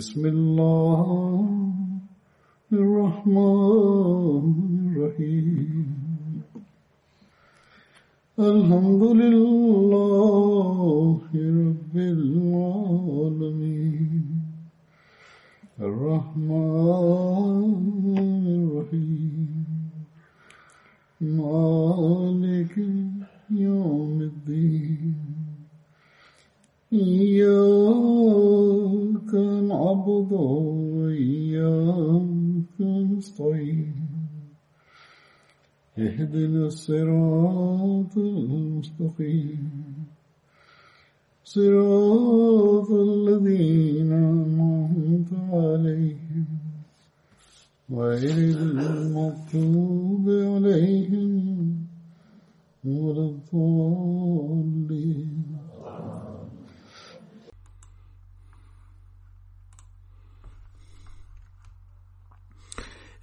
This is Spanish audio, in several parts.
بسم الله الرحمن الرحيم الحمد لله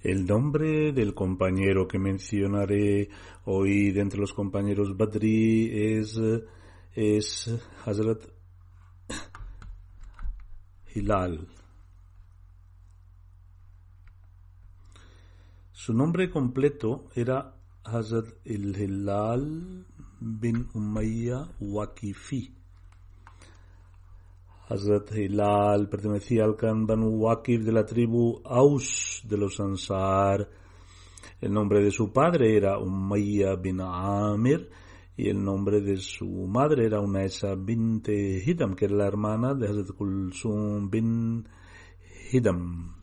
El nombre del compañero que mencionaré hoy de entre los compañeros Badri es, es Hazrat Hilal. Su nombre completo era Hazrat Hilal bin Umayya Wakifi. Hazrat Hilal pertenecía al clan Banu Waqif de la tribu Aus de los Ansar. El nombre de su padre era Umayya bin Amir y el nombre de su madre era Unaisa bint Hidam, que era la hermana de Hazrat Kulsum bin Hidam.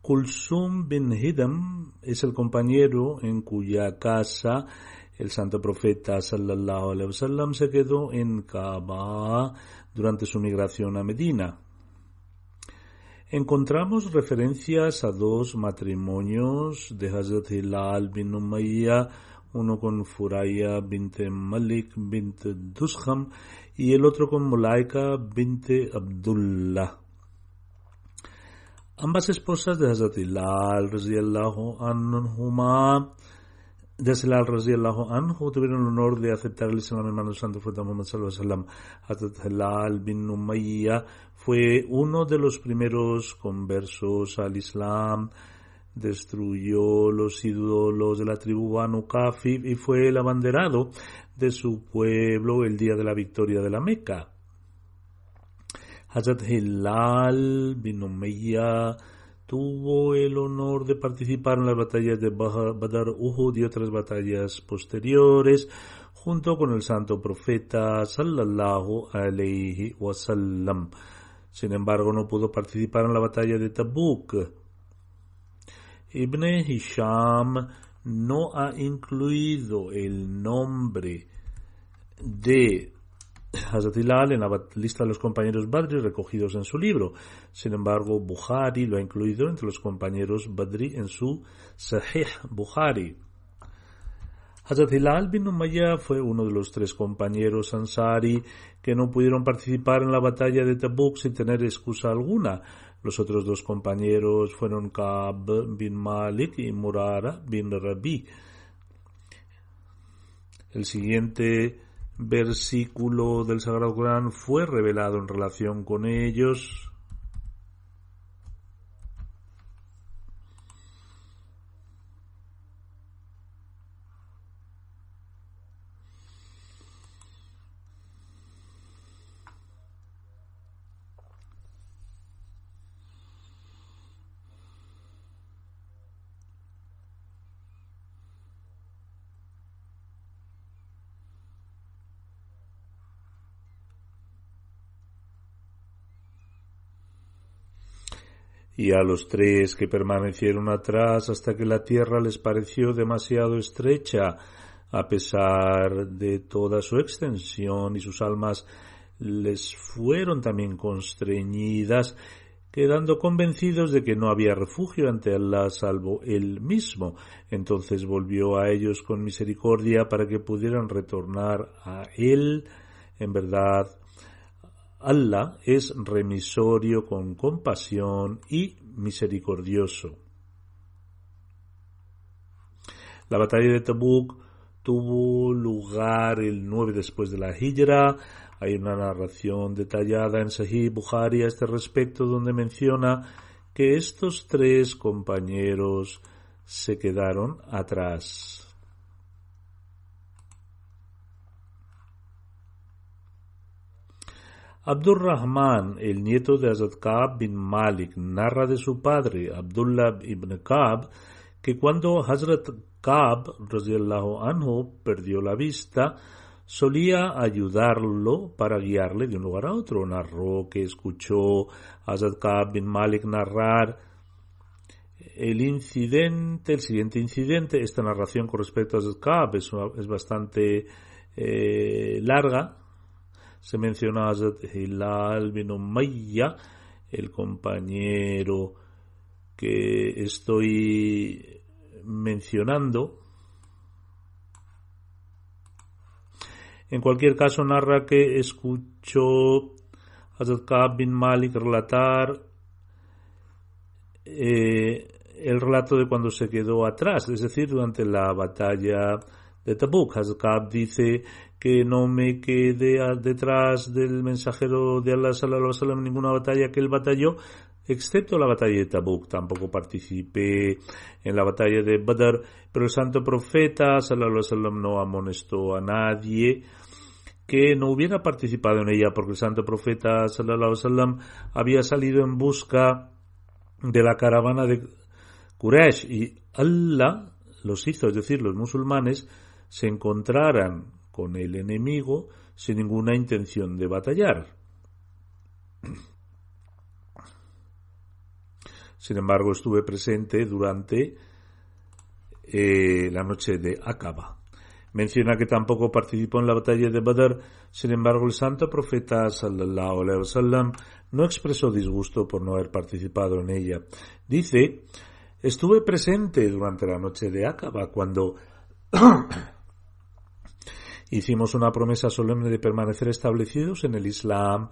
Kulsum bin Hidam es el compañero en cuya casa el santo profeta sallallahu alaihi wasallam se quedó en Kaaba durante su migración a Medina. Encontramos referencias a dos matrimonios de Hazrat Hilal bin Umayya, uno con Furaya bint Malik bint Dusham y el otro con Mulaika bint Abdullah. Ambas esposas de Hazrat Hilal, anhuma, de Silal radiallahu anhu tuvieron el honor de aceptar el Islam en manos del Santo Profeta Muhammad sallallahu. Hazrat Hilal bin Umayya fue uno de los primeros conversos al Islam, destruyó los ídolos de la tribu Banu Kafi y fue el abanderado de su pueblo el día de la victoria de la Meca. Hazrat Hilal bin Umayya tuvo el honor de participar en las batallas de Badr, Uhud y otras batallas posteriores junto con el santo profeta sallallahu alayhi wasallam. Sin embargo, no pudo participar en la batalla de Tabuk. Ibn Hisham no ha incluido el nombre de Hazrat Hilal en la lista de los compañeros Badri recogidos en su libro. Sin embargo, Bukhari lo ha incluido entre los compañeros Badri en su Sahih Bukhari. Hazrat Hilal bin Umayya fue uno de los tres compañeros Ansari que no pudieron participar en la batalla de Tabuk sin tener excusa alguna. Los otros dos compañeros fueron Ka'b bin Malik y Murara bin Rabi. El siguiente versículo del Sagrado Corán fue revelado en relación con ellos. Y a los tres que permanecieron atrás hasta que la tierra les pareció demasiado estrecha, a pesar de toda su extensión y sus almas les fueron también constreñidas, quedando convencidos de que no había refugio ante Allah salvo él mismo. Entonces volvió a ellos con misericordia para que pudieran retornar a él. En verdad, Allah es remisorio con compasión y misericordioso. La batalla de Tabuk tuvo lugar el 9 después de la Hijra. Hay una narración detallada en Sahih Bukhari a este respecto donde menciona que estos tres compañeros se quedaron atrás. Abdurrahman, el nieto de Azad Ka'b bin Malik, narra de su padre, Abdullah ibn Ka'b, que cuando Hazrat Ka'b anhu perdió la vista, solía ayudarlo para guiarle de un lugar a otro. Narró que escuchó a Hazrat Ka'b bin Malik narrar el incidente, el siguiente incidente. Esta narración con respecto a Hazrat Ka'b es, bastante eh, larga. Se menciona a Hazrat Hilal bin Umayya, el compañero que estoy mencionando. En cualquier caso, narra que escuchó a bin Malik relatar eh, el relato de cuando se quedó atrás, es decir, durante la batalla de Tabuk. Hazrat dice que no me quedé detrás del mensajero de Allah sallallahu en ninguna batalla que él batalló, excepto la batalla de Tabuk. Tampoco participé en la batalla de Badr, pero el santo profeta sallallahu no amonestó a nadie que no hubiera participado en ella porque el santo profeta sallallahu había salido en busca de la caravana de Quraysh y Allah los hizo, es decir, los musulmanes se encontraran con el enemigo sin ninguna intención de batallar. Sin embargo, estuve presente durante eh, la noche de Aqaba. Menciona que tampoco participó en la batalla de Badr, sin embargo, el santo profeta sallallahu no expresó disgusto por no haber participado en ella. Dice, estuve presente durante la noche de Aqaba cuando hicimos una promesa solemne de permanecer establecidos en el Islam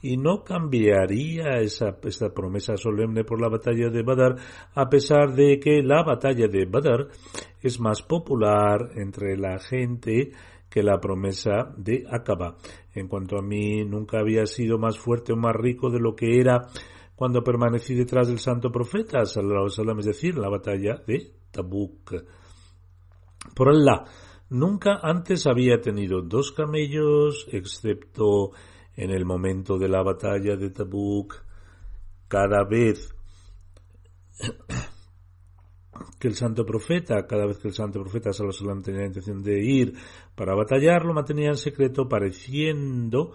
y no cambiaría esa, promesa solemne por la batalla de Badr, a pesar de que la batalla de Badr es más popular entre la gente que la promesa de Aqaba. En cuanto a mí, nunca había sido más fuerte o más rico de lo que era cuando permanecí detrás del santo profeta, es decir, la batalla de Tabuk. Por Allah, nunca antes había tenido dos camellos, excepto en el momento de la batalla de Tabuk, cada vez que el santo profeta, cada vez que el santo profeta tenía la intención de ir para batallar, lo mantenía en secreto, pareciendo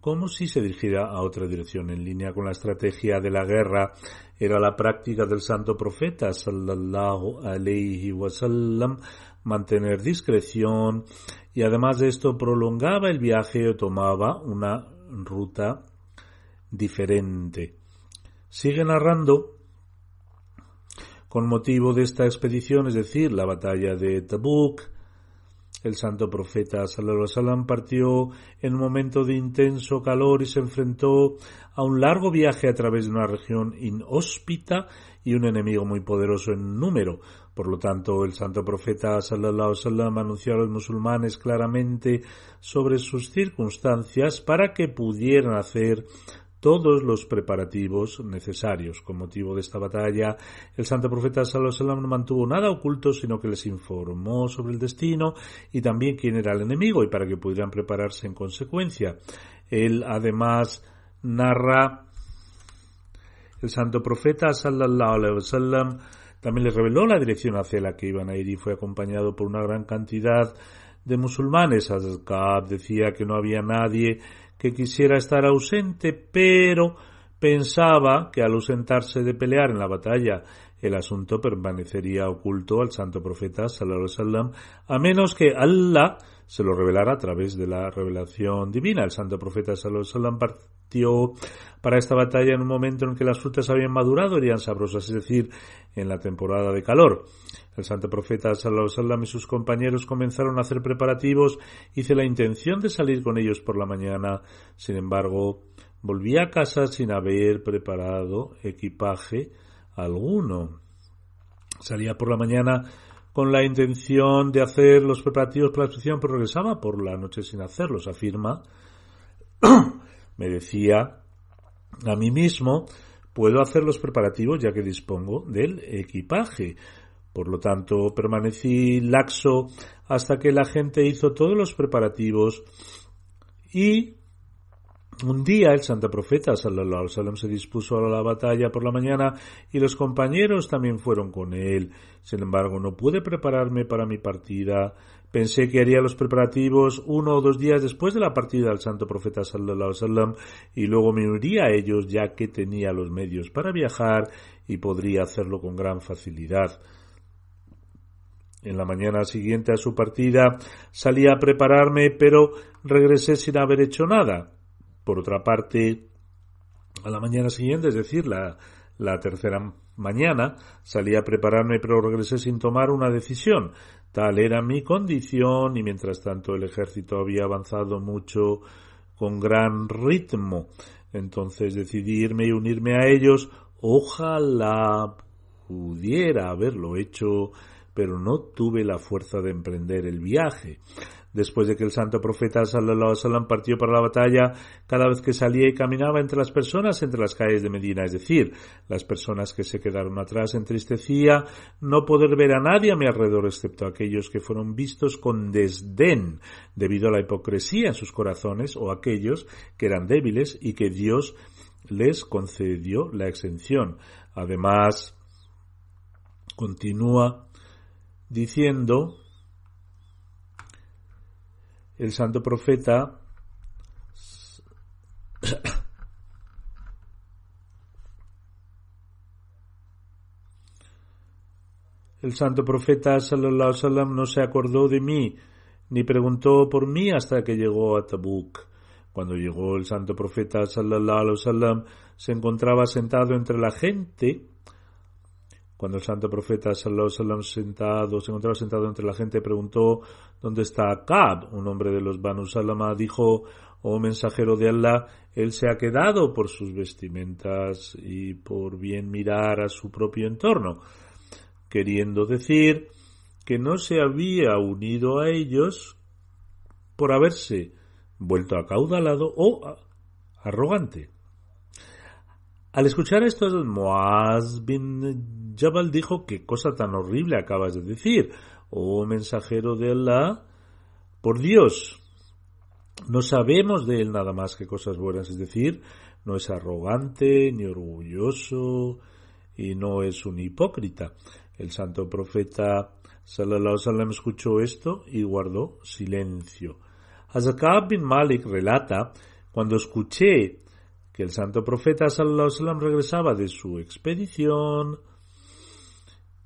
como si se dirigiera a otra dirección. En línea con la estrategia de la guerra, era la práctica del santo profeta sallallahu alayhi wasallam mantener discreción y además de esto prolongaba el viaje o tomaba una ruta diferente. Sigue narrando con motivo de esta expedición, es decir, la batalla de Tabuk, el santo profeta alaihi partió en un momento de intenso calor y se enfrentó a un largo viaje a través de una región inhóspita y un enemigo muy poderoso en número. Por lo tanto, el santo profeta sallallahu alaihi anunció a los musulmanes claramente sobre sus circunstancias para que pudieran hacer todos los preparativos necesarios. Con motivo de esta batalla, el santo profeta Sallallahu no mantuvo nada oculto, sino que les informó sobre el destino y también quién era el enemigo y para que pudieran prepararse en consecuencia. Él además narra el santo profeta sallallahu alaihi wasallam también les reveló la dirección hacia la que iban a ir y fue acompañado por una gran cantidad de musulmanes. Azkab decía que no había nadie que quisiera estar ausente, pero pensaba que al ausentarse de pelear en la batalla el asunto permanecería oculto al santo profeta sallallahu alaihi wasallam a menos que Allah se lo revelara a través de la revelación divina. El santo profeta sallallahu alaihi wasallam para esta batalla en un momento en que las frutas habían madurado eran sabrosas, es decir, en la temporada de calor. El santo profeta sallallahu y sus compañeros comenzaron a hacer preparativos. Hice la intención de salir con ellos por la mañana. Sin embargo, volví a casa sin haber preparado equipaje alguno. Salía por la mañana con la intención de hacer los preparativos para la expedición, pero regresaba por la noche sin hacerlos, afirma. Me decía a mí mismo, puedo hacer los preparativos ya que dispongo del equipaje. Por lo tanto, permanecí laxo hasta que la gente hizo todos los preparativos y un día el santo profeta sallallahu se dispuso a la batalla por la mañana y los compañeros también fueron con él. Sin embargo, no pude prepararme para mi partida. Pensé que haría los preparativos uno o dos días después de la partida del santo profeta sallallahu wasallam y luego me uniría a ellos ya que tenía los medios para viajar y podría hacerlo con gran facilidad. En la mañana siguiente a su partida salí a prepararme, pero regresé sin haber hecho nada. Por otra parte, a la mañana siguiente, es decir, la, la tercera mañana, salí a prepararme, pero regresé sin tomar una decisión. Tal era mi condición y mientras tanto el ejército había avanzado mucho con gran ritmo. Entonces decidí irme y unirme a ellos. Ojalá pudiera haberlo hecho, pero no tuve la fuerza de emprender el viaje después de que el santo profeta sallallahu alaihi partió para la batalla, cada vez que salía y caminaba entre las personas entre las calles de Medina, es decir, las personas que se quedaron atrás entristecía no poder ver a nadie a mi alrededor excepto aquellos que fueron vistos con desdén debido a la hipocresía en sus corazones o aquellos que eran débiles y que Dios les concedió la exención. Además, continúa diciendo el santo profeta El santo profeta sallallahu alaihi no se acordó de mí ni preguntó por mí hasta que llegó a Tabuk. Cuando llegó el santo profeta sallallahu alaihi se encontraba sentado entre la gente cuando el santo profeta sallallahu sentado, se encontraba sentado entre la gente, preguntó ¿Dónde está Kab? Un hombre de los Banu Salama dijo Oh mensajero de Allah, él se ha quedado por sus vestimentas y por bien mirar a su propio entorno, queriendo decir que no se había unido a ellos por haberse vuelto acaudalado o arrogante. Al escuchar esto, Moaz bin Jabal dijo, qué cosa tan horrible acabas de decir, oh mensajero de Allah, por Dios, no sabemos de él nada más que cosas buenas, es decir, no es arrogante ni orgulloso y no es un hipócrita. El santo profeta sallallahu alaihi escuchó esto y guardó silencio. Hazakab bin Malik relata, cuando escuché que el santo profeta sallallahu regresaba de su expedición,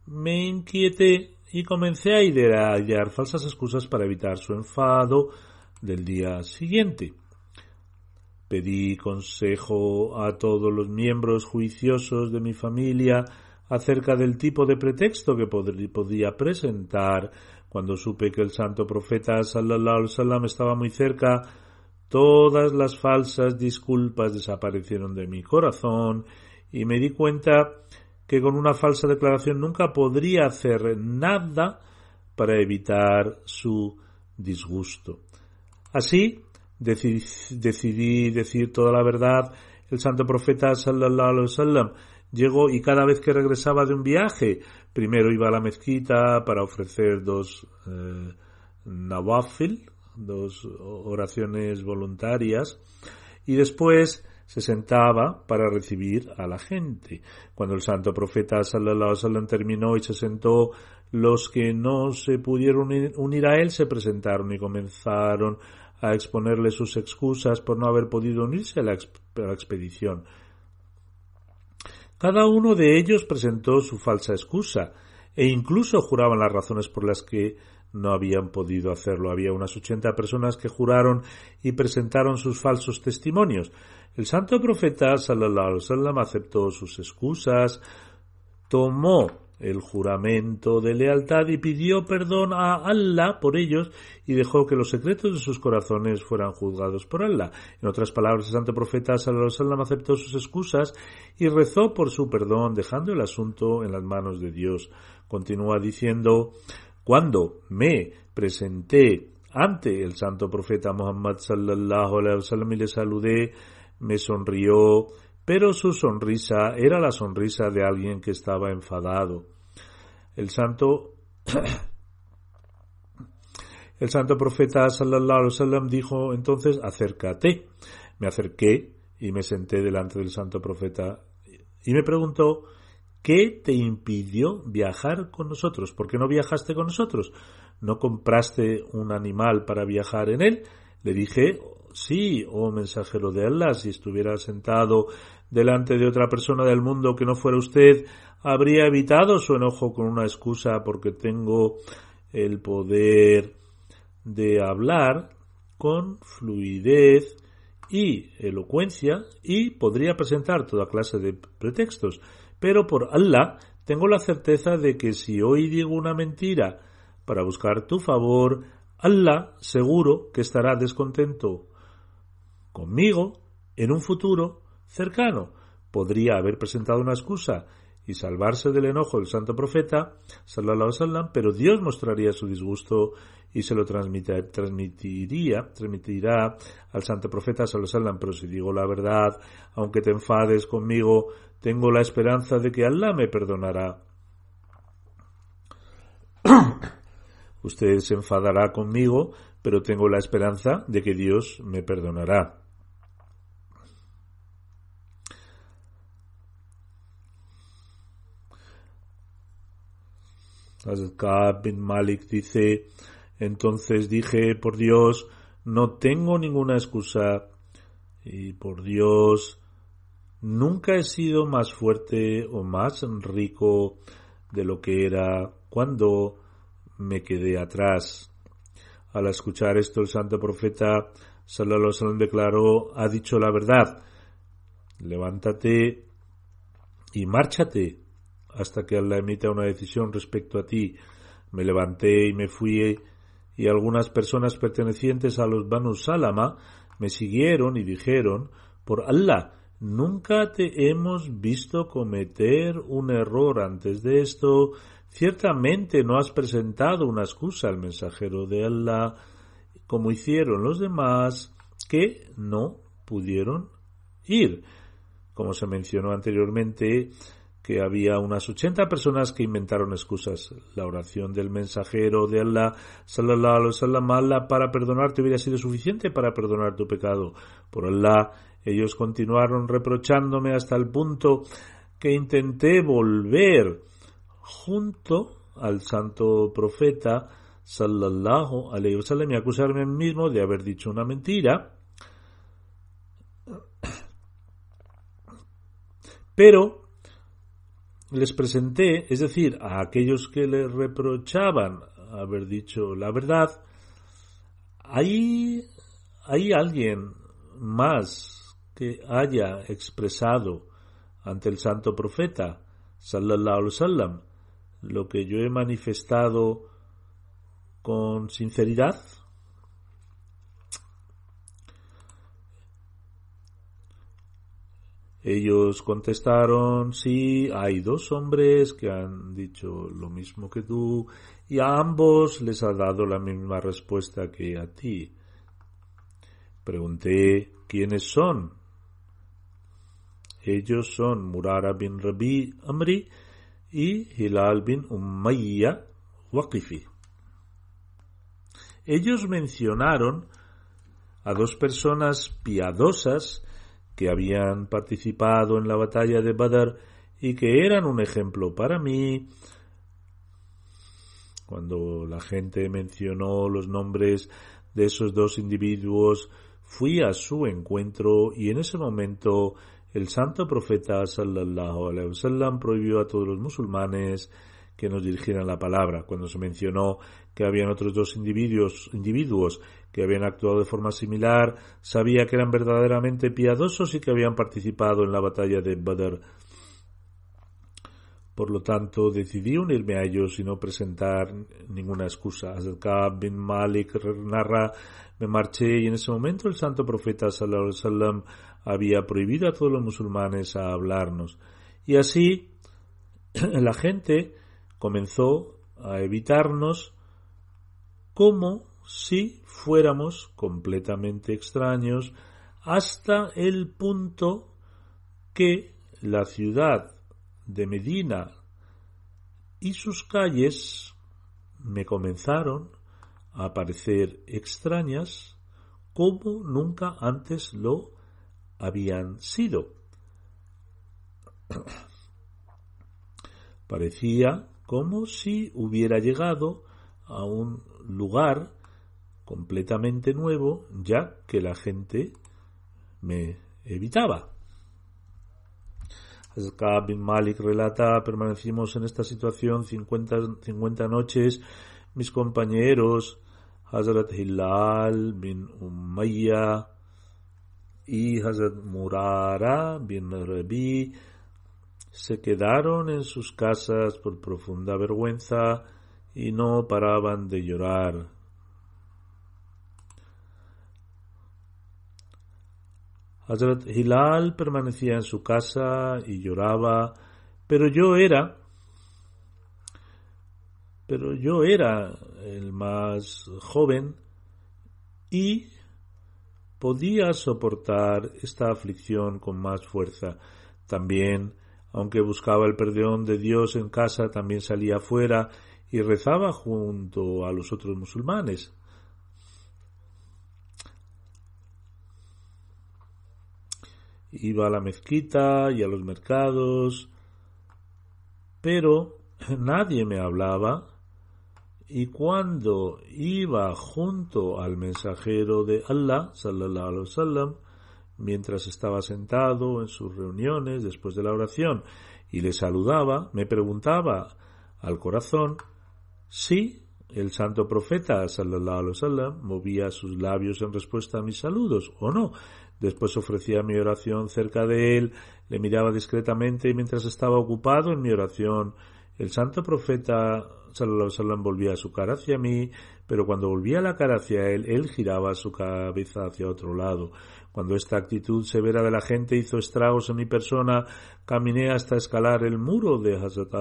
me inquieté y comencé a idear falsas excusas para evitar su enfado del día siguiente. Pedí consejo a todos los miembros juiciosos de mi familia acerca del tipo de pretexto que podía presentar cuando supe que el santo profeta sallallahu estaba muy cerca Todas las falsas disculpas desaparecieron de mi corazón y me di cuenta que con una falsa declaración nunca podría hacer nada para evitar su disgusto. Así decidí, decir toda la verdad. El santo profeta sallallahu alaihi wasallam llegó y cada vez que regresaba de un viaje, primero iba a la mezquita para ofrecer dos eh, nawafil, dos oraciones voluntarias, y después se sentaba para recibir a la gente. Cuando el santo profeta sallallahu terminó y se sentó, los que no se pudieron unir a él se presentaron y comenzaron a exponerle sus excusas por no haber podido unirse a la, expedición. Cada uno de ellos presentó su falsa excusa e incluso juraban las razones por las que no habían podido hacerlo. Había unas ochenta personas que juraron y presentaron sus falsos testimonios. El santo profeta sallallahu alaihi aceptó sus excusas, tomó el juramento de lealtad y pidió perdón a Allah por ellos y dejó que los secretos de sus corazones fueran juzgados por Allah. En otras palabras, el santo profeta sallallahu aceptó sus excusas y rezó por su perdón, dejando el asunto en las manos de Dios. Continúa diciendo cuando me presenté ante el santo profeta Muhammad sallallahu alaihi wasallam y le saludé, me sonrió, pero su sonrisa era la sonrisa de alguien que estaba enfadado. El santo el santo profeta sallallahu alaihi wasallam dijo entonces acércate. Me acerqué y me senté delante del santo profeta y me preguntó ¿Qué te impidió viajar con nosotros? ¿Por qué no viajaste con nosotros? ¿No compraste un animal para viajar en él? Le dije, sí, oh mensajero de Allah, si estuviera sentado delante de otra persona del mundo que no fuera usted, habría evitado su enojo con una excusa porque tengo el poder de hablar con fluidez y elocuencia y podría presentar toda clase de pretextos. Pero por Allah tengo la certeza de que si hoy digo una mentira para buscar tu favor, Allah seguro que estará descontento conmigo en un futuro cercano. Podría haber presentado una excusa y salvarse del enojo del santo profeta, sallallahu alaihi pero Dios mostraría su disgusto y se lo transmitiría, transmitirá al santo profeta, sallallahu alaihi pero si digo la verdad, aunque te enfades conmigo, tengo la esperanza de que Allah me perdonará. Usted se enfadará conmigo, pero tengo la esperanza de que Dios me perdonará. Hazrat bin Malik dice, entonces dije, por Dios, no tengo ninguna excusa. Y por Dios, Nunca he sido más fuerte o más rico de lo que era cuando me quedé atrás. Al escuchar esto, el santo profeta Sallallahu Alaihi declaró, ha dicho la verdad, levántate y márchate hasta que Allah emita una decisión respecto a ti. Me levanté y me fui y algunas personas pertenecientes a los Banu Salama me siguieron y dijeron, por Allah, Nunca te hemos visto cometer un error antes de esto. Ciertamente no has presentado una excusa al mensajero de Allah, como hicieron los demás que no pudieron ir. Como se mencionó anteriormente, que había unas ochenta personas que inventaron excusas. La oración del mensajero de Allah, sallallahu alaihi wasallam, Allah para perdonarte hubiera sido suficiente para perdonar tu pecado. Por Allah, ellos continuaron reprochándome hasta el punto que intenté volver junto al santo profeta sallallahu alaihi wasallam y acusarme a mí mismo de haber dicho una mentira. Pero les presenté, es decir, a aquellos que le reprochaban haber dicho la verdad, hay, hay alguien más que haya expresado ante el santo profeta, sallallahu alaihi wasallam, lo que yo he manifestado con sinceridad? Ellos contestaron, sí, hay dos hombres que han dicho lo mismo que tú y a ambos les ha dado la misma respuesta que a ti. Pregunté, ¿quiénes son? Ellos son Murara bin Rabi Amri y Hilal bin Umayya Waqifi. Ellos mencionaron a dos personas piadosas que habían participado en la batalla de Badr y que eran un ejemplo para mí. Cuando la gente mencionó los nombres de esos dos individuos, fui a su encuentro y en ese momento el santo profeta sallallahu alaihi wasallam prohibió a todos los musulmanes que nos dirigieran la palabra. Cuando se mencionó que habían otros dos individuos, individuos que habían actuado de forma similar, sabía que eran verdaderamente piadosos y que habían participado en la batalla de Badr. Por lo tanto, decidí unirme a ellos y no presentar ninguna excusa. Hazrat bin Malik narra, me marché y en ese momento el santo profeta sallallahu alaihi había prohibido a todos los musulmanes a hablarnos. Y así la gente comenzó a evitarnos como si fuéramos completamente extraños hasta el punto que la ciudad de Medina y sus calles me comenzaron a parecer extrañas como nunca antes lo habían sido. Parecía como si hubiera llegado a un lugar completamente nuevo, ya que la gente me evitaba. Azkab bin Malik relata, permanecimos en esta situación 50, 50 noches, mis compañeros, Hazrat Hilal bin Umayya y Hazrat Murara bin Rabi, se quedaron en sus casas por profunda vergüenza y no paraban de llorar. Hazrat Hilal permanecía en su casa y lloraba, pero yo era, pero yo era el más joven y podía soportar esta aflicción con más fuerza. También, aunque buscaba el perdón de Dios en casa, también salía afuera y rezaba junto a los otros musulmanes. iba a la mezquita y a los mercados, pero nadie me hablaba y cuando iba junto al mensajero de Allah, sallallahu alaihi wasallam, mientras estaba sentado en sus reuniones después de la oración y le saludaba, me preguntaba al corazón si el santo profeta sallallahu movía sus labios en respuesta a mis saludos o no. Después ofrecía mi oración cerca de él, le miraba discretamente y mientras estaba ocupado en mi oración, el santo profeta sallallahu volvía su cara hacia mí, pero cuando volvía la cara hacia él, él giraba su cabeza hacia otro lado. Cuando esta actitud severa de la gente hizo estragos en mi persona, caminé hasta escalar el muro de Hazrat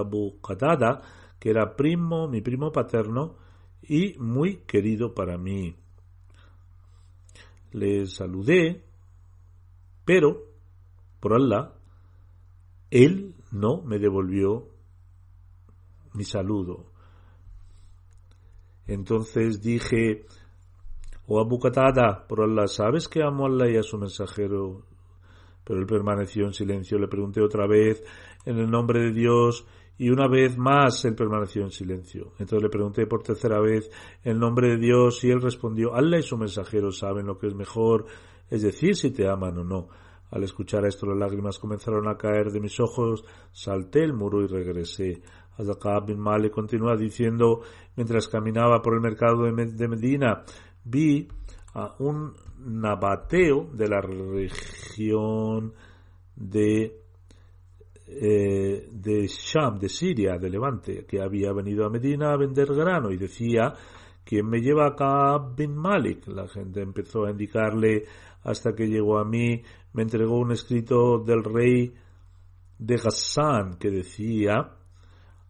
Qatada, que era primo, mi primo paterno, y muy querido para mí. Le saludé pero, por Allah, él no me devolvió mi saludo. Entonces dije, oh Abu Qatada, por Allah, ¿sabes que amo a Allah y a su mensajero? Pero él permaneció en silencio. Le pregunté otra vez, en el nombre de Dios, y una vez más él permaneció en silencio. Entonces le pregunté por tercera vez, en nombre de Dios, y él respondió, Allah y su mensajero saben lo que es mejor es decir, si te aman o no. Al escuchar esto las lágrimas comenzaron a caer de mis ojos, salté el muro y regresé. Azakab bin Malik continúa diciendo, mientras caminaba por el mercado de Medina, vi a un nabateo de la región de eh, de Sham, de Siria, de Levante, que había venido a Medina a vender grano y decía, ¿quién me lleva acá bin Malik? La gente empezó a indicarle hasta que llegó a mí, me entregó un escrito del rey de Ghassan que decía,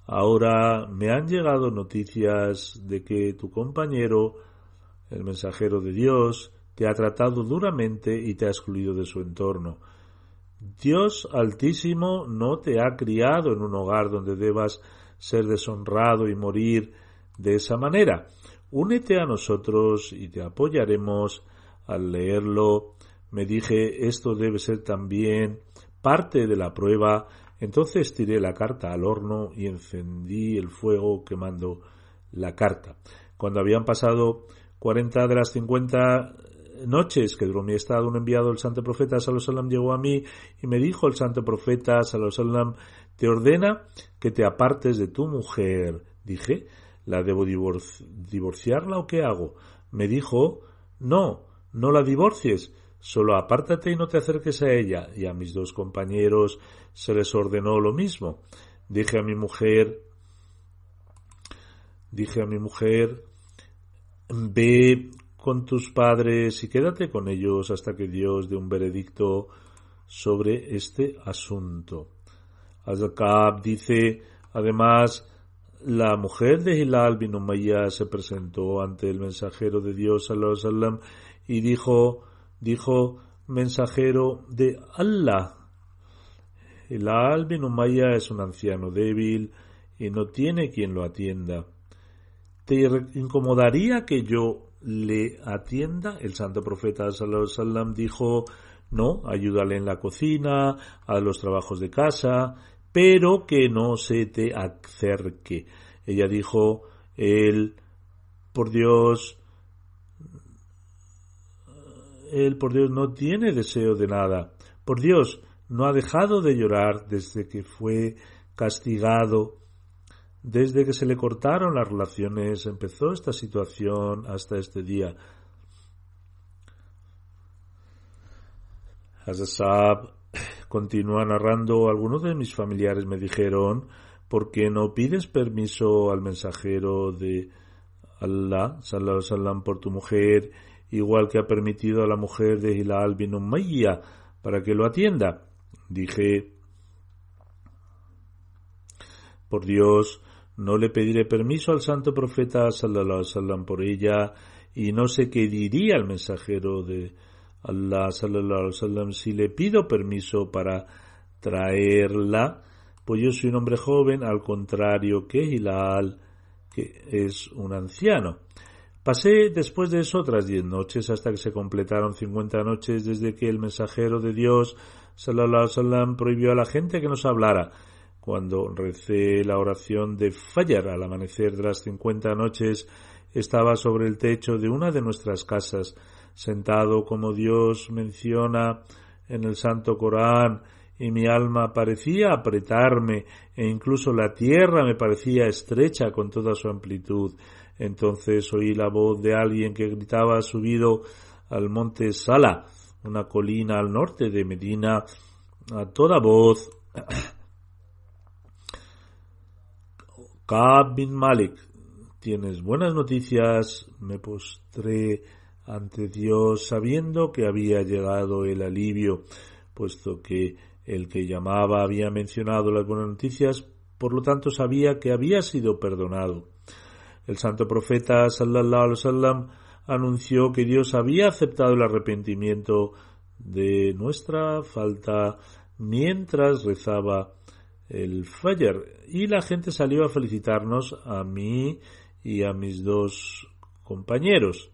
ahora me han llegado noticias de que tu compañero, el mensajero de Dios, te ha tratado duramente y te ha excluido de su entorno. Dios Altísimo no te ha criado en un hogar donde debas ser deshonrado y morir de esa manera. Únete a nosotros y te apoyaremos al leerlo me dije esto debe ser también parte de la prueba. Entonces tiré la carta al horno y encendí el fuego quemando la carta. Cuando habían pasado 40 de las 50 noches que duró mi estado, un enviado del santo profeta Sallallahu llegó a mí y me dijo el santo profeta Sallallahu te ordena que te apartes de tu mujer. Dije, ¿la debo divorciarla o qué hago? Me dijo, no, no la divorcies, solo apártate y no te acerques a ella. Y a mis dos compañeros se les ordenó lo mismo. Dije a mi mujer, dije a mi mujer, ve con tus padres y quédate con ellos hasta que Dios dé un veredicto sobre este asunto. Azakab dice, además, la mujer de Hilal bin Umayyah se presentó ante el mensajero de Dios sallam, y dijo, dijo, mensajero de Allah. Hilal bin Umayyah es un anciano débil y no tiene quien lo atienda. ¿Te incomodaría que yo le atienda? El santo profeta sallam dijo, no, ayúdale en la cocina, a los trabajos de casa, pero que no se te acerque. Ella dijo, él, por Dios, él, por Dios, no tiene deseo de nada. Por Dios, no ha dejado de llorar desde que fue castigado, desde que se le cortaron las relaciones, empezó esta situación hasta este día. Hazasab Continúa narrando, algunos de mis familiares me dijeron, ¿por qué no pides permiso al mensajero de Allah, sallallahu sallam, por tu mujer, igual que ha permitido a la mujer de Hilal bin Umayyah para que lo atienda? Dije, por Dios, no le pediré permiso al santo profeta sallallahu sallam por ella y no sé qué diría el mensajero de Allah sallallahu alaihi si le pido permiso para traerla, pues yo soy un hombre joven, al contrario que Hilal, que es un anciano. Pasé después de eso otras diez noches hasta que se completaron cincuenta noches desde que el mensajero de Dios sallallahu alaihi prohibió a la gente que nos hablara. Cuando recé la oración de Fajr al amanecer de las cincuenta noches, estaba sobre el techo de una de nuestras casas sentado como Dios menciona en el Santo Corán, y mi alma parecía apretarme, e incluso la tierra me parecía estrecha con toda su amplitud. Entonces oí la voz de alguien que gritaba subido al monte Sala, una colina al norte de Medina, a toda voz. Kaab bin Malik, tienes buenas noticias, me postré ante Dios sabiendo que había llegado el alivio, puesto que el que llamaba había mencionado las buenas noticias, por lo tanto sabía que había sido perdonado. El santo profeta sallallahu alaihi wasallam anunció que Dios había aceptado el arrepentimiento de nuestra falta mientras rezaba el Fajr y la gente salió a felicitarnos a mí y a mis dos compañeros.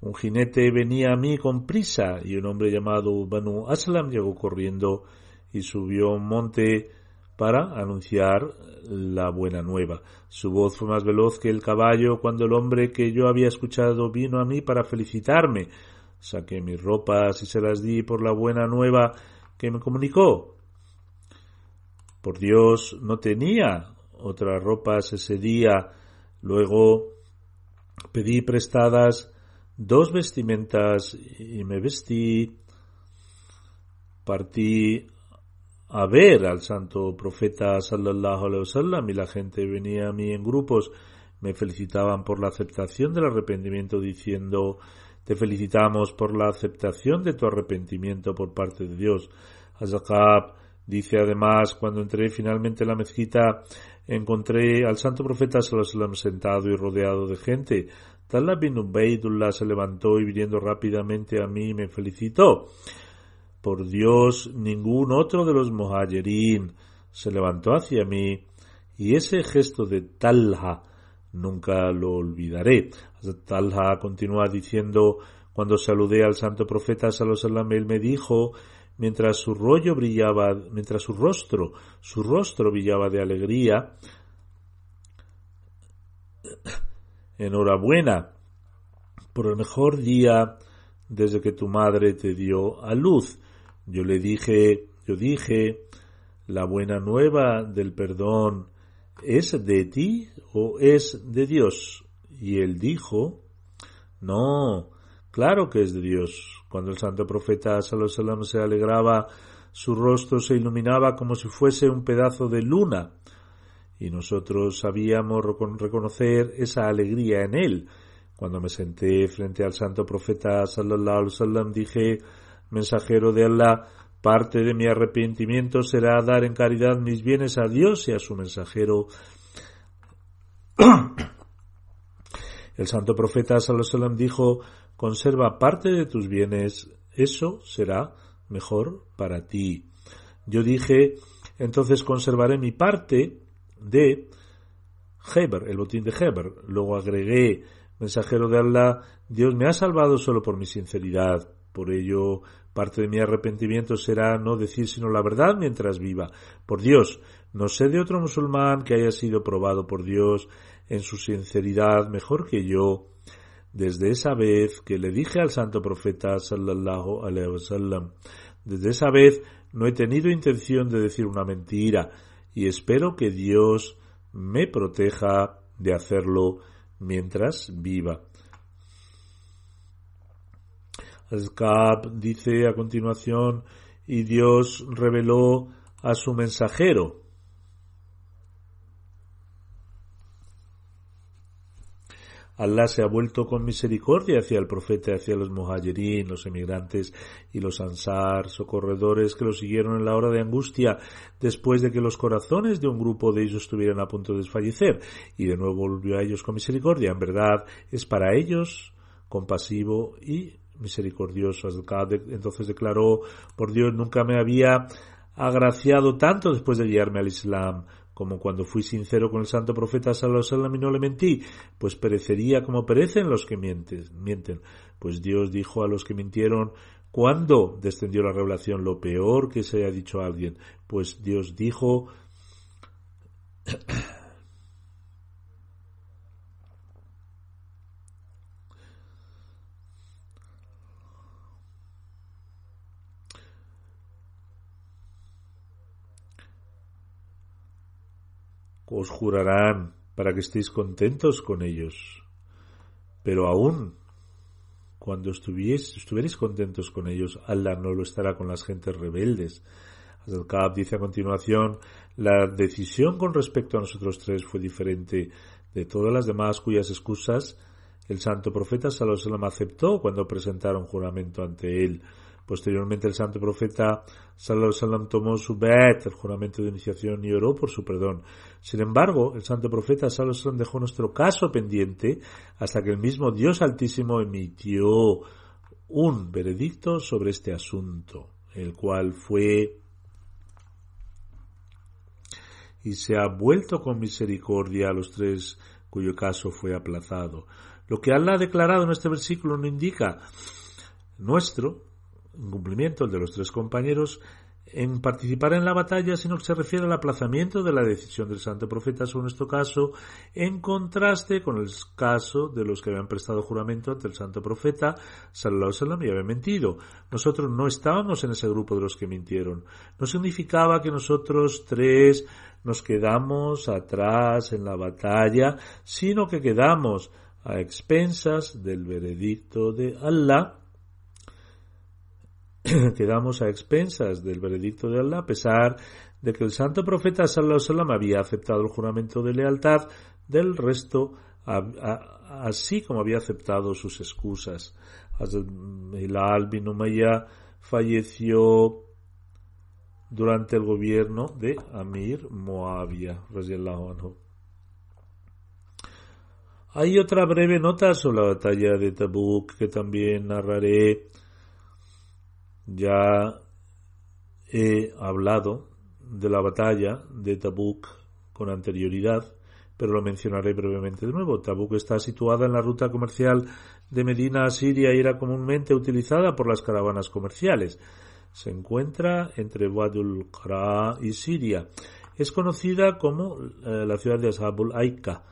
Un jinete venía a mí con prisa y un hombre llamado Banu Aslam llegó corriendo y subió un monte para anunciar la buena nueva. Su voz fue más veloz que el caballo cuando el hombre que yo había escuchado vino a mí para felicitarme. Saqué mis ropas y se las di por la buena nueva que me comunicó. Por Dios, no tenía otras ropas ese día. Luego pedí prestadas dos vestimentas y me vestí, partí a ver al santo profeta sallallahu alaihi wasallam y la gente venía a mí en grupos, me felicitaban por la aceptación del arrepentimiento diciendo te felicitamos por la aceptación de tu arrepentimiento por parte de Dios. Azakab dice además cuando entré finalmente en la mezquita encontré al santo profeta sallallahu sentado y rodeado de gente. Talha bin Ubaidullah se levantó y viniendo rápidamente a mí me felicitó. Por Dios, ningún otro de los muhajirin se levantó hacia mí y ese gesto de Talha nunca lo olvidaré. Talha continúa diciendo, cuando saludé al santo profeta sallallahu él me dijo, mientras su rollo brillaba, mientras su rostro, su rostro brillaba de alegría, enhorabuena por el mejor día desde que tu madre te dio a luz. Yo le dije, yo dije, la buena nueva del perdón ¿es de ti o es de Dios? Y él dijo, no, claro que es de Dios. Cuando el santo profeta se alegraba, su rostro se iluminaba como si fuese un pedazo de luna. Y nosotros sabíamos reconocer esa alegría en él. Cuando me senté frente al santo profeta sallallahu dije, mensajero de Allah, Parte de mi arrepentimiento será dar en caridad mis bienes a Dios y a su mensajero. El santo profeta Salomón dijo, conserva parte de tus bienes, eso será mejor para ti. Yo dije, entonces conservaré mi parte de Heber, el botín de Heber. Luego agregué, mensajero de Allah, Dios me ha salvado solo por mi sinceridad. Por ello, parte de mi arrepentimiento será no decir sino la verdad mientras viva. Por Dios, no sé de otro musulmán que haya sido probado por Dios en su sinceridad mejor que yo. Desde esa vez que le dije al santo profeta sallallahu alaihi wasallam, desde esa vez no he tenido intención de decir una mentira y espero que Dios me proteja de hacerlo mientras viva. Azkab dice a continuación, y Dios reveló a su mensajero. Allah se ha vuelto con misericordia hacia el profeta, hacia los muhajirin, los emigrantes y los ansar, socorredores que lo siguieron en la hora de angustia, después de que los corazones de un grupo de ellos estuvieran a punto de desfallecer, y de nuevo volvió a ellos con misericordia. En verdad, es para ellos compasivo y misericordioso. Entonces declaró, por Dios, nunca me había agraciado tanto después de guiarme al Islam como cuando fui sincero con el santo profeta Sallallahu y no le mentí, pues perecería como perecen los que mienten, mienten. Pues Dios dijo a los que mintieron, ¿cuándo descendió la revelación lo peor que se haya dicho a alguien? Pues Dios dijo, os jurarán para que estéis contentos con ellos. Pero aún cuando estuvierais contentos con ellos, Allah no lo estará con las gentes rebeldes. Al-Kab dice a continuación, la decisión con respecto a nosotros tres fue diferente de todas las demás cuyas excusas el santo profeta Salomón aceptó cuando presentaron juramento ante él. Posteriormente el santo profeta Sallallahu tomó su bet, el juramento de iniciación, y oró por su perdón. Sin embargo, el santo profeta Sallallahu dejó nuestro caso pendiente hasta que el mismo Dios Altísimo emitió un veredicto sobre este asunto, el cual fue y se ha vuelto con misericordia a los tres cuyo caso fue aplazado. Lo que Allah ha declarado en este versículo no indica nuestro cumplimiento, el de los tres compañeros, en participar en la batalla, sino que se refiere al aplazamiento de la decisión del santo profeta sobre nuestro caso, en contraste con el caso de los que habían prestado juramento ante el santo profeta, sallallahu alaihi y habían mentido. Nosotros no estábamos en ese grupo de los que mintieron. No significaba que nosotros tres nos quedamos atrás en la batalla, sino que quedamos a expensas del veredicto de Allah quedamos a expensas del veredicto de Allah a pesar de que el santo profeta sallallahu había aceptado el juramento de lealtad del resto así como había aceptado sus excusas. Hilal bin Umayya falleció durante el gobierno de Amir Moabia. Hay otra breve nota sobre la batalla de Tabuk que también narraré ya he hablado de la batalla de Tabuk con anterioridad, pero lo mencionaré brevemente de nuevo. Tabuk está situada en la ruta comercial de Medina a Siria y era comúnmente utilizada por las caravanas comerciales. Se encuentra entre Wadul Qara y Siria. Es conocida como eh, la ciudad de Ashabul Aika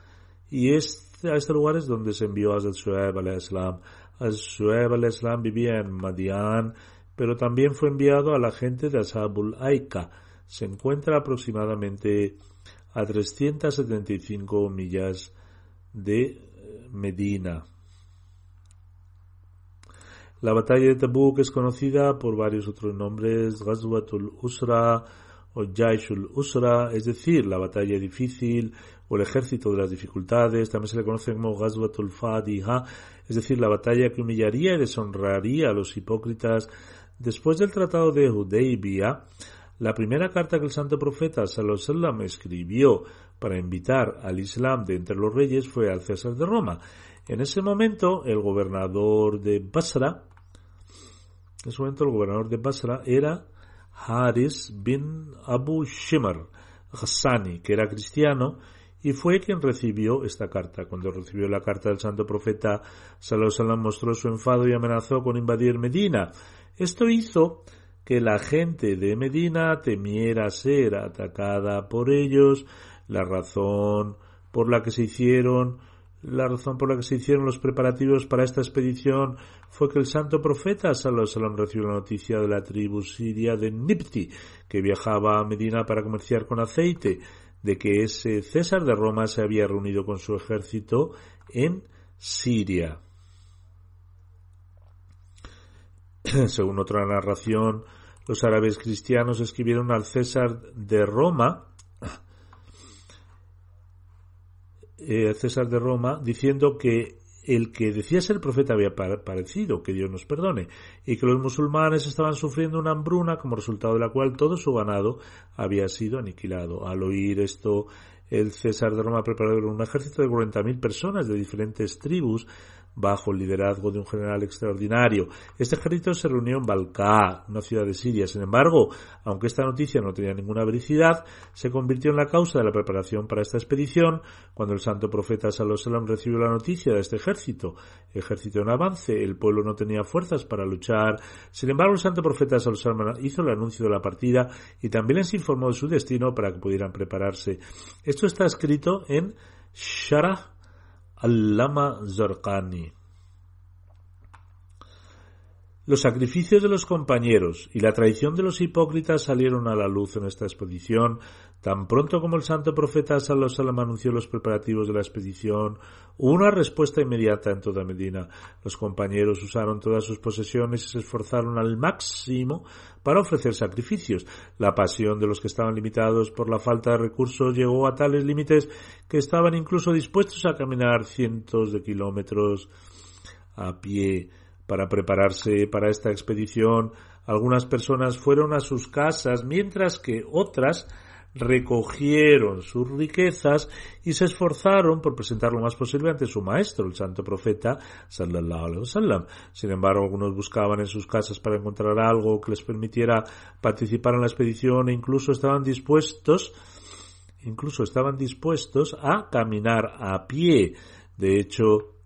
y es este, a este lugar es donde se envió a Shuaib al-Islam. Shuaib al-Islam vivía en Madian, pero también fue enviado a la gente de Ashabul Aika. Se encuentra aproximadamente a 375 millas de eh, Medina. La batalla de Tabuk es conocida por varios otros nombres, Ghazwatul Usra o Jaishul Usra, es decir, la batalla difícil o el ejército de las dificultades, también se le conoce como Ghazwatul Fadiha, es decir, la batalla que humillaría y deshonraría a los hipócritas. Después del tratado de Hudaybiyah, la primera carta que el santo profeta Sallallahu escribió para invitar al Islam de entre los reyes fue al César de Roma. En ese momento, el gobernador de Basra, en ese momento el gobernador de Basra era Haris bin Abu Shimar Hassani, que era cristiano, y fue quien recibió esta carta. Cuando recibió la carta del santo profeta, Sallallahu mostró su enfado y amenazó con invadir Medina. Esto hizo que la gente de Medina temiera ser atacada por ellos, la razón por la que se hicieron la razón por la que se hicieron los preparativos para esta expedición fue que el santo profeta Sallallahu recibió la noticia de la tribu siria de Nipti, que viajaba a Medina para comerciar con aceite, de que ese César de Roma se había reunido con su ejército en Siria. Según otra narración, los árabes cristianos escribieron al César de Roma eh, César de Roma diciendo que el que decía ser profeta había parecido, que Dios nos perdone, y que los musulmanes estaban sufriendo una hambruna como resultado de la cual todo su ganado había sido aniquilado. Al oír esto, el César de Roma preparó un ejército de 40.000 personas de diferentes tribus bajo el liderazgo de un general extraordinario. Este ejército se reunió en Balká, una ciudad de Siria. Sin embargo, aunque esta noticia no tenía ninguna vericidad, se convirtió en la causa de la preparación para esta expedición cuando el santo profeta Salomón recibió la noticia de este ejército. Ejército en avance, el pueblo no tenía fuerzas para luchar. Sin embargo, el santo profeta Salomón hizo el anuncio de la partida y también les informó de su destino para que pudieran prepararse. Esto está escrito en Sharah Allama Zorqani. Los sacrificios de los compañeros y la traición de los hipócritas salieron a la luz en esta expedición. Tan pronto como el santo profeta Sallallahu anunció los preparativos de la expedición, hubo una respuesta inmediata en toda Medina. Los compañeros usaron todas sus posesiones y se esforzaron al máximo para ofrecer sacrificios. La pasión de los que estaban limitados por la falta de recursos llegó a tales límites que estaban incluso dispuestos a caminar cientos de kilómetros a pie para prepararse para esta expedición, algunas personas fueron a sus casas, mientras que otras recogieron sus riquezas y se esforzaron por presentar lo más posible ante su maestro, el santo profeta sallallahu alaihi wasallam. Sin embargo, algunos buscaban en sus casas para encontrar algo que les permitiera participar en la expedición e incluso estaban dispuestos incluso estaban dispuestos a caminar a pie. De hecho,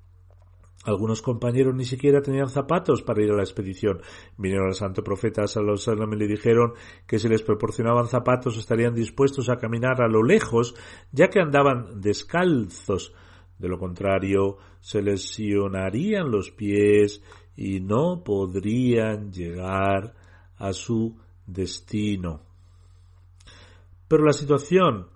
algunos compañeros ni siquiera tenían zapatos para ir a la expedición. Vinieron al santo profeta Sallallahu y le dijeron que si les proporcionaban zapatos estarían dispuestos a caminar a lo lejos, ya que andaban descalzos. De lo contrario, se lesionarían los pies y no podrían llegar a su destino. Pero la situación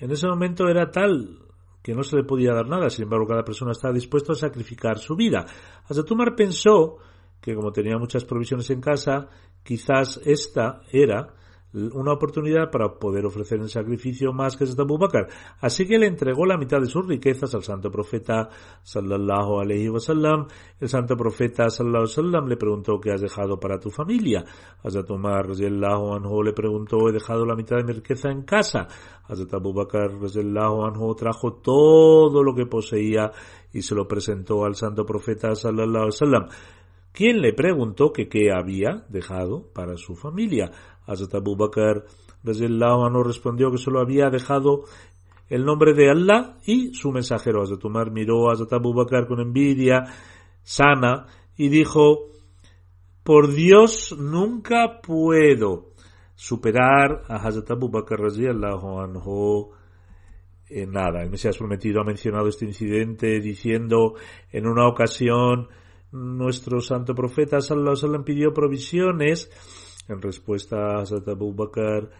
en ese momento era tal que no se le podía dar nada, sin embargo cada persona estaba dispuesta a sacrificar su vida. Asatumar pensó que como tenía muchas provisiones en casa, quizás esta era una oportunidad para poder ofrecer en sacrificio más que Abu Bakr. Así que le entregó la mitad de sus riquezas al santo profeta sallallahu alaihi wasallam. El santo profeta sallallahu alaihi wasallam le preguntó ¿qué has dejado para tu familia? Hazrat Umar anhu le preguntó he dejado la mitad de mi riqueza en casa. Hazrat Abu Bakr anhu trajo todo lo que poseía y se lo presentó al santo profeta sallallahu alaihi wasallam quien le preguntó que qué había dejado para su familia. Hazrat Abu Bakr no respondió que solo había dejado el nombre de Allah y su mensajero. Hazrat Umar miró a Hazrat Abu Bakr con envidia sana y dijo, por Dios nunca puedo superar a Hazrat Abu Bakr anhu eh, nada. El Mesías prometido ha mencionado este incidente diciendo en una ocasión nuestro santo profeta sallallahu alaihi pidió provisiones en respuesta a Abu Bakr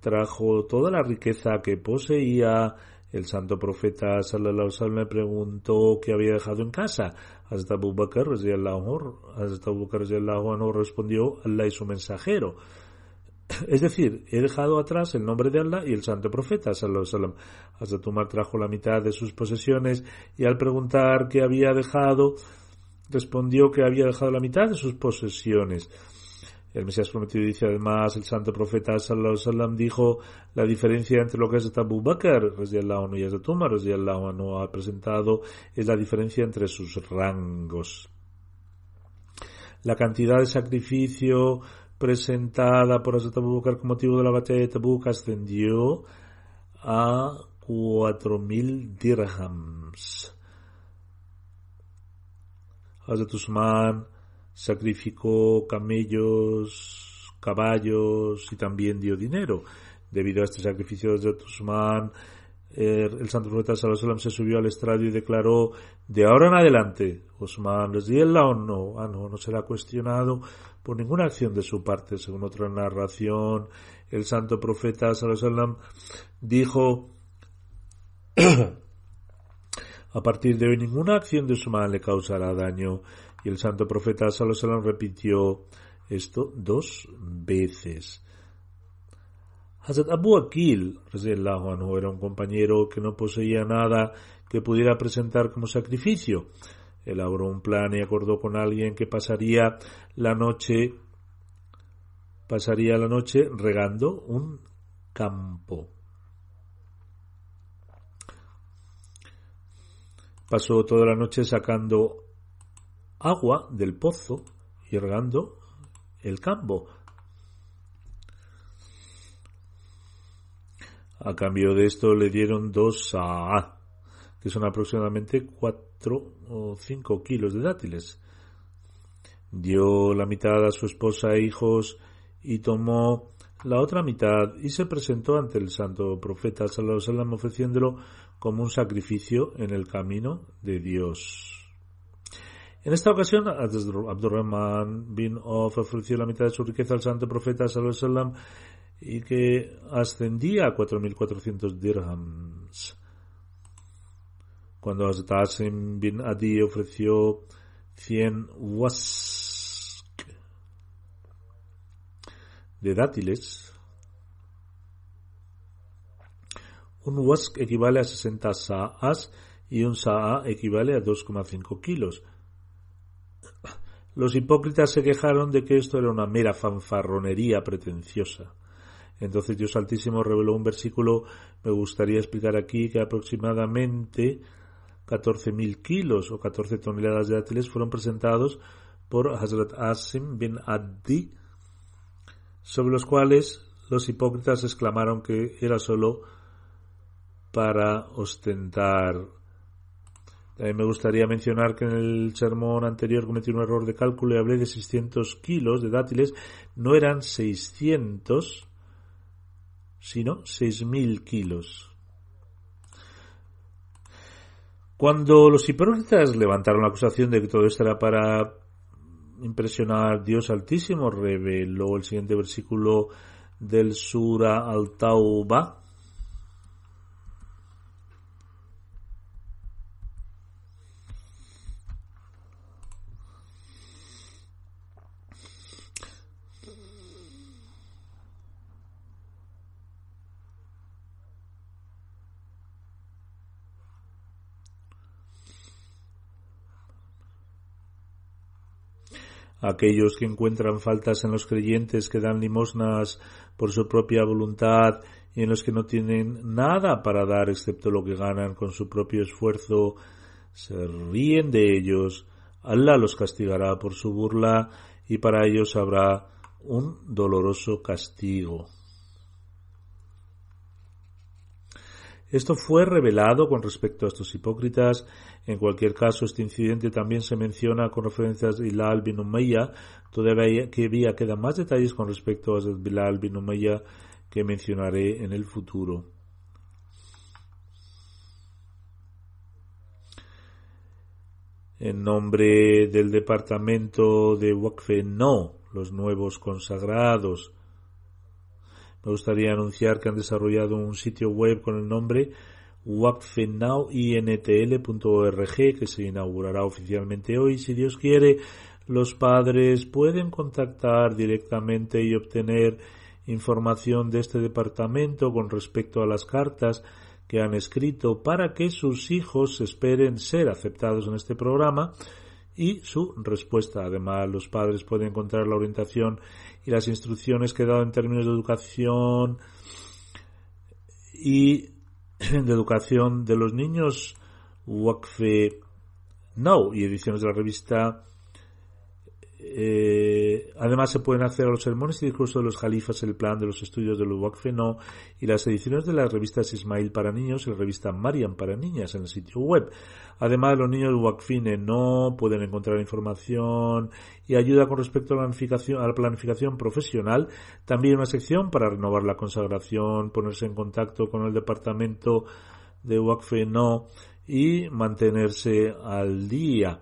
trajo toda la riqueza que poseía el santo profeta sallallahu alaihi preguntó qué había dejado en casa hasta Abu Bakr anhu respondió Allah y su mensajero es decir, he dejado atrás el nombre de Allah y el santo profeta, sallallahu wasallam. Umar trajo la mitad de sus posesiones y al preguntar qué había dejado, respondió que había dejado la mitad de sus posesiones. El Mesías prometido dice además, el santo profeta sallallahu alaihi wasallam dijo la diferencia entre lo que es Abu Bakr anhu y Hazrat Umar anhu ha presentado es la diferencia entre sus rangos. La cantidad de sacrificio presentada por Hazrat Abu Bakr con motivo de la batalla de Tabuk ascendió a 4.000 dirhams. Hazrat Usman sacrificó camellos, caballos y también dio dinero. Debido a este sacrificio de Hazrat Usman, el santo profeta Sallallahu se subió al estrado y declaró de ahora en adelante Usman o no, ah, no, no será cuestionado por ninguna acción de su parte según otra narración el santo profeta Sallallahu dijo a partir de hoy ninguna acción de Usman le causará daño y el santo profeta Sallallahu repitió esto dos veces Hazrat Abu Akil era un compañero que no poseía nada que pudiera presentar como sacrificio. Elaboró un plan y acordó con alguien que pasaría la noche pasaría la noche regando un campo. Pasó toda la noche sacando agua del pozo y regando el campo. A cambio de esto le dieron dos a que son aproximadamente cuatro o cinco kilos de dátiles. Dio la mitad a su esposa e hijos y tomó la otra mitad y se presentó ante el santo profeta sallallahu ofreciéndolo como un sacrificio en el camino de Dios. En esta ocasión, Abdurrahman bin Auf ofreció la mitad de su riqueza al santo profeta y que ascendía a 4.400 dirhams. Cuando Hazrat bin Adi ofreció 100 wask de dátiles, un wask equivale a 60 sa'as y un sa'a equivale a 2,5 kilos. Los hipócritas se quejaron de que esto era una mera fanfarronería pretenciosa. Entonces Dios Altísimo reveló un versículo, me gustaría explicar aquí que aproximadamente 14.000 kilos o 14 toneladas de dátiles fueron presentados por Hazrat Asim bin Addi, sobre los cuales los hipócritas exclamaron que era solo para ostentar. Me gustaría mencionar que en el sermón anterior cometí un error de cálculo y hablé de 600 kilos de dátiles, no eran 600, sino 6.000 kilos. Cuando los hipócritas levantaron la acusación de que todo esto era para impresionar a Dios Altísimo, reveló el siguiente versículo del Sura al-Tauba, aquellos que encuentran faltas en los creyentes que dan limosnas por su propia voluntad y en los que no tienen nada para dar excepto lo que ganan con su propio esfuerzo, se ríen de ellos, Allah los castigará por su burla y para ellos habrá un doloroso castigo. Esto fue revelado con respecto a estos hipócritas. En cualquier caso, este incidente también se menciona con referencias a Bilal bin Umayya, todavía quedan más detalles con respecto a Bilal bin Umayya que mencionaré en el futuro. En nombre del departamento de Wakfe, no, los nuevos consagrados. Me gustaría anunciar que han desarrollado un sitio web con el nombre wakfenowintl.org que se inaugurará oficialmente hoy. Si Dios quiere, los padres pueden contactar directamente y obtener información de este departamento con respecto a las cartas que han escrito para que sus hijos esperen ser aceptados en este programa y su respuesta. Además, los padres pueden encontrar la orientación y las instrucciones que he dado en términos de educación y de educación de los niños Wakfe No y ediciones de la revista eh, además se pueden acceder a los sermones y discursos de los jalifas, el plan de los estudios de los No y las ediciones de las revistas Ismail para niños y la revista Mariam para niñas en el sitio web. Además, los niños Wakfine no pueden encontrar información y ayuda con respecto a la planificación, profesional. También una sección para renovar la consagración, ponerse en contacto con el departamento de Wakfe No y mantenerse al día.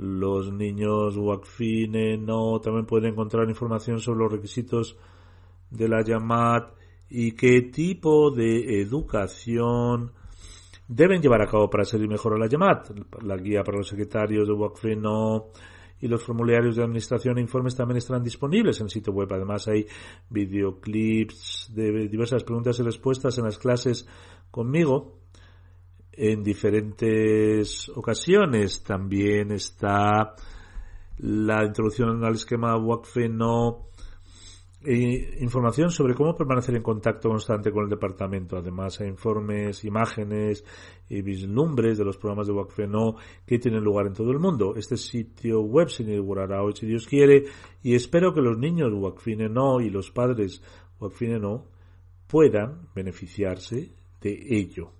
Los niños Wakfine no también pueden encontrar información sobre los requisitos de la Yamat y qué tipo de educación deben llevar a cabo para servir mejor a la Yamat. La guía para los secretarios de Wakfine no y los formularios de administración e informes también estarán disponibles en el sitio web. Además hay videoclips de diversas preguntas y respuestas en las clases conmigo en diferentes ocasiones. También está la introducción al esquema WACFE no e información sobre cómo permanecer en contacto constante con el departamento. Además, hay informes, imágenes y vislumbres de los programas de WACFE no que tienen lugar en todo el mundo. Este sitio web se inaugurará hoy si Dios quiere y espero que los niños WACFINE no y los padres WACFINE no puedan beneficiarse de ello.